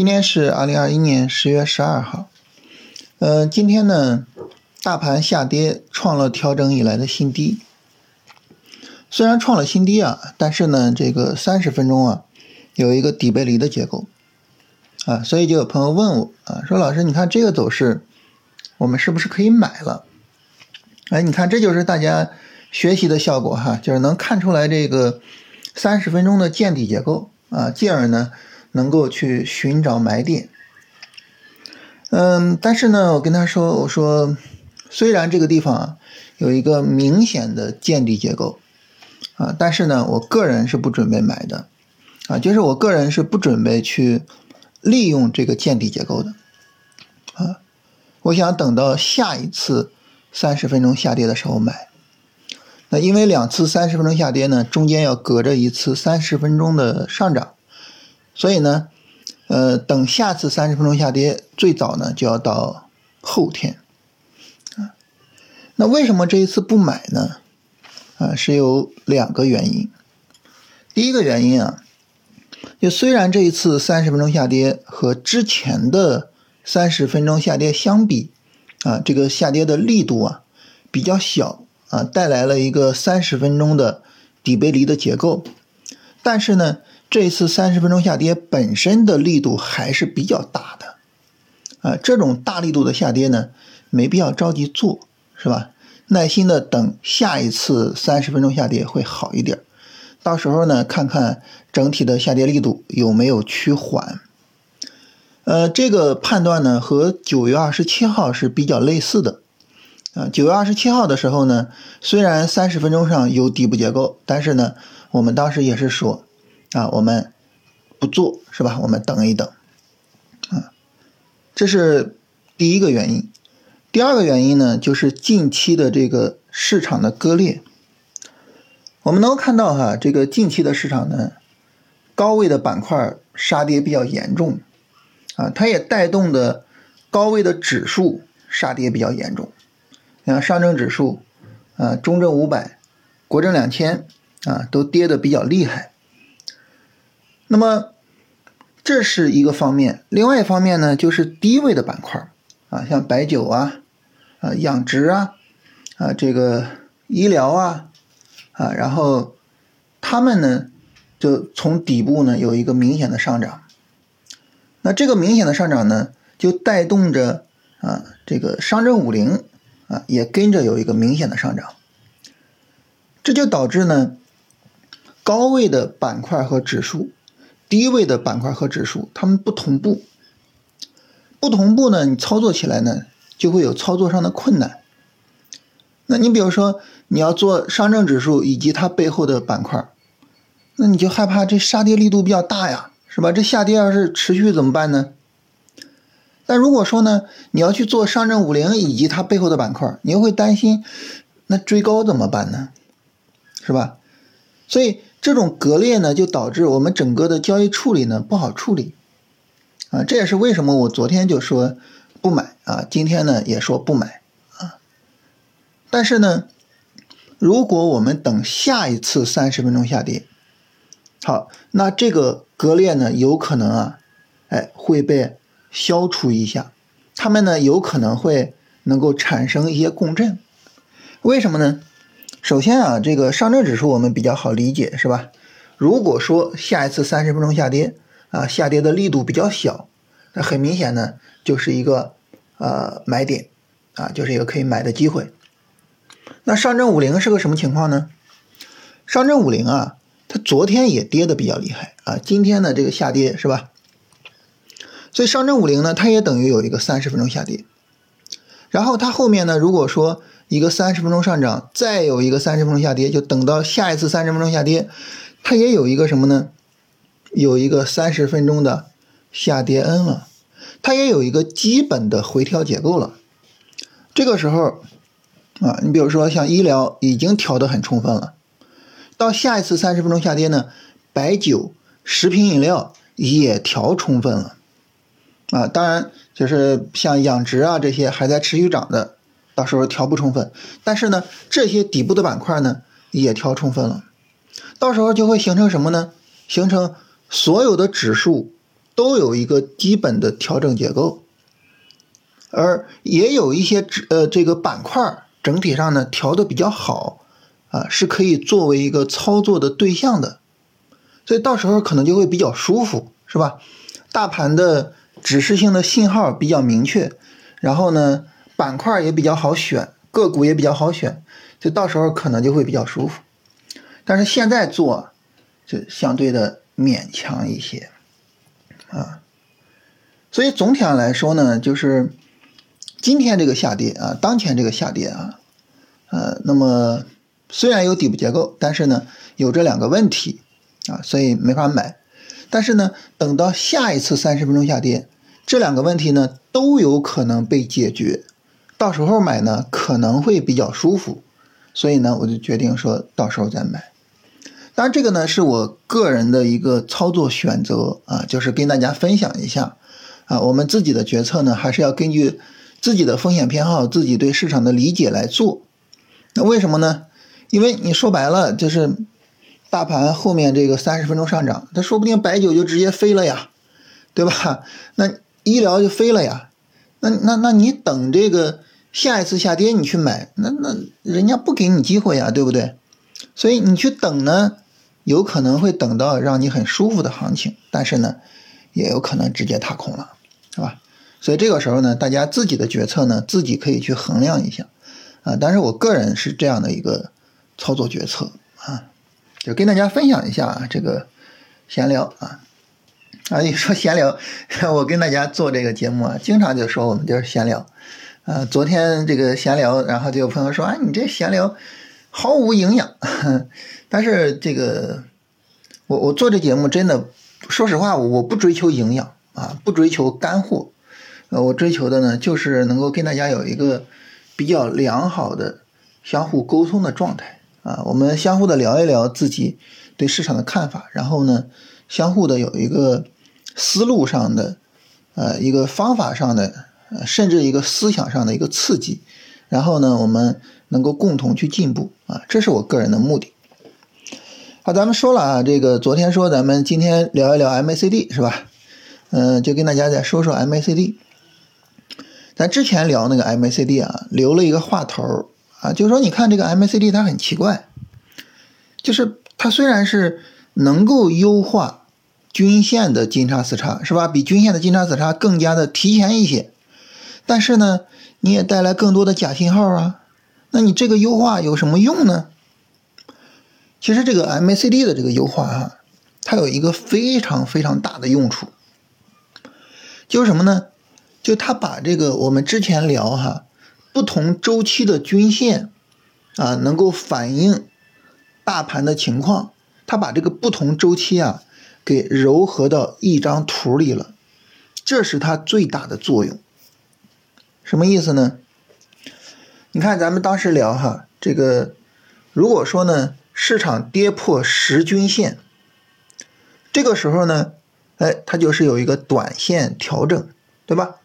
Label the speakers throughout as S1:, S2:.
S1: 今天是二零二一年十月十二号。呃，今天呢，大盘下跌，创了调整以来的新低。虽然创了新低啊，但是呢，这个三十分钟啊，有一个底背离的结构啊，所以就有朋友问我啊，说老师，你看这个走势，我们是不是可以买了？哎，你看这就是大家学习的效果哈，就是能看出来这个三十分钟的见底结构啊，进而呢。能够去寻找买点，嗯，但是呢，我跟他说，我说，虽然这个地方啊有一个明显的见底结构，啊，但是呢，我个人是不准备买的，啊，就是我个人是不准备去利用这个见底结构的，啊，我想等到下一次三十分钟下跌的时候买，那因为两次三十分钟下跌呢，中间要隔着一次三十分钟的上涨。所以呢，呃，等下次三十分钟下跌，最早呢就要到后天，啊，那为什么这一次不买呢？啊，是有两个原因。第一个原因啊，就虽然这一次三十分钟下跌和之前的三十分钟下跌相比，啊，这个下跌的力度啊比较小，啊，带来了一个三十分钟的底背离的结构，但是呢。这次三十分钟下跌本身的力度还是比较大的，啊，这种大力度的下跌呢，没必要着急做，是吧？耐心的等下一次三十分钟下跌会好一点，到时候呢，看看整体的下跌力度有没有趋缓。呃，这个判断呢和九月二十七号是比较类似的，啊，九月二十七号的时候呢，虽然三十分钟上有底部结构，但是呢，我们当时也是说。啊，我们不做是吧？我们等一等，啊，这是第一个原因。第二个原因呢，就是近期的这个市场的割裂。我们能够看到哈，这个近期的市场呢，高位的板块杀跌比较严重，啊，它也带动的高位的指数杀跌比较严重。你看上证指数，啊，中证五百、国证两千啊，都跌的比较厉害。那么，这是一个方面。另外一方面呢，就是低位的板块啊，像白酒啊、啊养殖啊、啊这个医疗啊、啊，然后他们呢，就从底部呢有一个明显的上涨。那这个明显的上涨呢，就带动着啊这个上证五零啊也跟着有一个明显的上涨。这就导致呢，高位的板块和指数。低位的板块和指数，它们不同步，不同步呢，你操作起来呢，就会有操作上的困难。那你比如说，你要做上证指数以及它背后的板块，那你就害怕这杀跌力度比较大呀，是吧？这下跌要是持续怎么办呢？但如果说呢，你要去做上证五零以及它背后的板块，你又会担心，那追高怎么办呢？是吧？所以。这种割裂呢，就导致我们整个的交易处理呢不好处理，啊，这也是为什么我昨天就说不买啊，今天呢也说不买啊。但是呢，如果我们等下一次三十分钟下跌，好，那这个割裂呢有可能啊，哎会被消除一下，它们呢有可能会能够产生一些共振，为什么呢？首先啊，这个上证指数我们比较好理解，是吧？如果说下一次三十分钟下跌啊，下跌的力度比较小，那很明显呢，就是一个呃买点啊，就是一个可以买的机会。那上证五零是个什么情况呢？上证五零啊，它昨天也跌的比较厉害啊，今天的这个下跌是吧？所以上证五零呢，它也等于有一个三十分钟下跌，然后它后面呢，如果说一个三十分钟上涨，再有一个三十分钟下跌，就等到下一次三十分钟下跌，它也有一个什么呢？有一个三十分钟的下跌 N 了，它也有一个基本的回调结构了。这个时候啊，你比如说像医疗已经调得很充分了，到下一次三十分钟下跌呢，白酒、食品饮料也调充分了啊。当然，就是像养殖啊这些还在持续涨的。到时候调不充分，但是呢，这些底部的板块呢也调充分了，到时候就会形成什么呢？形成所有的指数都有一个基本的调整结构，而也有一些指呃这个板块整体上呢调的比较好啊，是可以作为一个操作的对象的，所以到时候可能就会比较舒服，是吧？大盘的指示性的信号比较明确，然后呢板块也比较好选，个股也比较好选，就到时候可能就会比较舒服。但是现在做就相对的勉强一些。啊，所以总体上来说呢，就是今天这个下跌啊，当前这个下跌啊，呃，那么虽然有底部结构，但是呢，有这两个问题啊，所以没法买。但是呢，等到下一次三十分钟下跌，这两个问题呢都有可能被解决，到时候买呢可能会比较舒服，所以呢，我就决定说到时候再买。当然，这个呢是我个人的一个操作选择啊，就是跟大家分享一下啊。我们自己的决策呢，还是要根据自己的风险偏好、自己对市场的理解来做。那为什么呢？因为你说白了，就是大盘后面这个三十分钟上涨，它说不定白酒就直接飞了呀，对吧？那医疗就飞了呀。那那那你等这个下一次下跌你去买，那那人家不给你机会呀，对不对？所以你去等呢？有可能会等到让你很舒服的行情，但是呢，也有可能直接踏空了，是吧？所以这个时候呢，大家自己的决策呢，自己可以去衡量一下啊。但是我个人是这样的一个操作决策啊，就跟大家分享一下啊这个闲聊啊啊！一说闲聊，我跟大家做这个节目啊，经常就说我们就是闲聊啊。昨天这个闲聊，然后就有朋友说啊，你这闲聊。毫无营养，但是这个我我做这节目真的，说实话，我不追求营养啊，不追求干货，呃，我追求的呢就是能够跟大家有一个比较良好的相互沟通的状态啊，我们相互的聊一聊自己对市场的看法，然后呢，相互的有一个思路上的，呃，一个方法上的，呃，甚至一个思想上的一个刺激，然后呢，我们。能够共同去进步啊，这是我个人的目的。好，咱们说了啊，这个昨天说咱们今天聊一聊 MACD 是吧？嗯，就跟大家再说说 MACD。咱之前聊那个 MACD 啊，留了一个话头啊，就是说你看这个 MACD 它很奇怪，就是它虽然是能够优化均线的金叉死叉是吧？比均线的金叉死叉更加的提前一些，但是呢，你也带来更多的假信号啊。那你这个优化有什么用呢？其实这个 MACD 的这个优化哈，它有一个非常非常大的用处，就是什么呢？就它把这个我们之前聊哈，不同周期的均线啊，能够反映大盘的情况，它把这个不同周期啊给糅合到一张图里了，这是它最大的作用。什么意思呢？你看，咱们当时聊哈，这个如果说呢，市场跌破十均线，这个时候呢，哎，它就是有一个短线调整，对吧？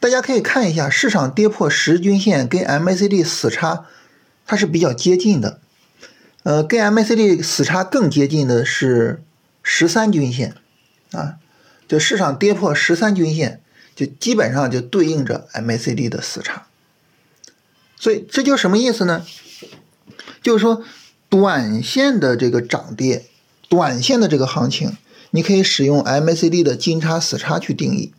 S1: 大家可以看一下，市场跌破十均线跟 MACD 死叉，它是比较接近的。呃，跟 MACD 死叉更接近的是十三均线啊，就市场跌破十三均线，就基本上就对应着 MACD 的死叉。所以这就什么意思呢？就是说，短线的这个涨跌，短线的这个行情，你可以使用 MACD 的金叉死叉去定义。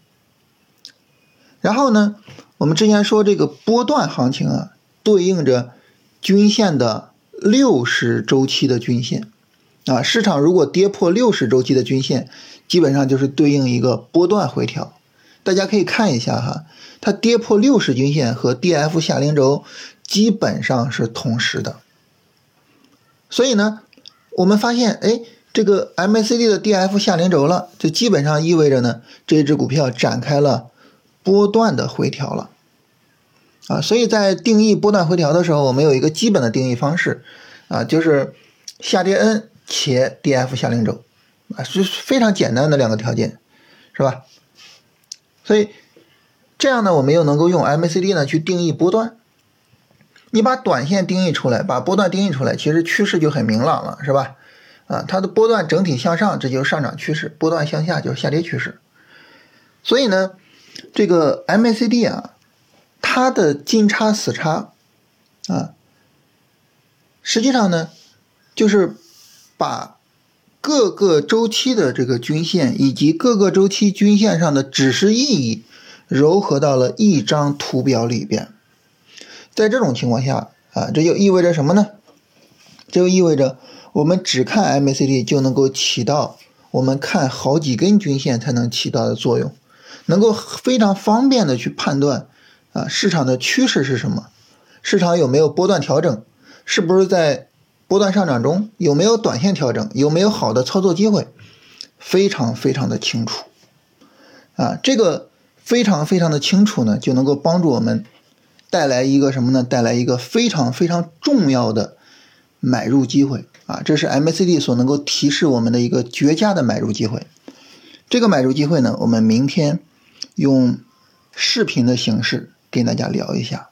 S1: 然后呢，我们之前说这个波段行情啊，对应着均线的六十周期的均线啊，市场如果跌破六十周期的均线，基本上就是对应一个波段回调。大家可以看一下哈。它跌破六十均线和 D F 下零轴基本上是同时的，所以呢，我们发现，哎，这个 M A C D 的 D F 下零轴了，就基本上意味着呢，这只股票展开了波段的回调了，啊，所以在定义波段回调的时候，我们有一个基本的定义方式，啊，就是下跌 N 且 D F 下零轴，啊，是非常简单的两个条件，是吧？所以。这样呢，我们又能够用 MACD 呢去定义波段。你把短线定义出来，把波段定义出来，其实趋势就很明朗了，是吧？啊，它的波段整体向上，这就是上涨趋势；波段向下就是下跌趋势。所以呢，这个 MACD 啊，它的金叉死叉啊，实际上呢，就是把各个周期的这个均线以及各个周期均线上的指示意义糅合到了一张图表里边。在这种情况下啊，这就意味着什么呢？这就意味着。我们只看 MACD 就能够起到我们看好几根均线才能起到的作用，能够非常方便的去判断啊市场的趋势是什么，市场有没有波段调整，是不是在波段上涨中，有没有短线调整，有没有好的操作机会，非常非常的清楚啊，这个非常非常的清楚呢，就能够帮助我们带来一个什么呢？带来一个非常非常重要的买入机会。啊，这是 MACD 所能够提示我们的一个绝佳的买入机会。这个买入机会呢，我们明天用视频的形式跟大家聊一下。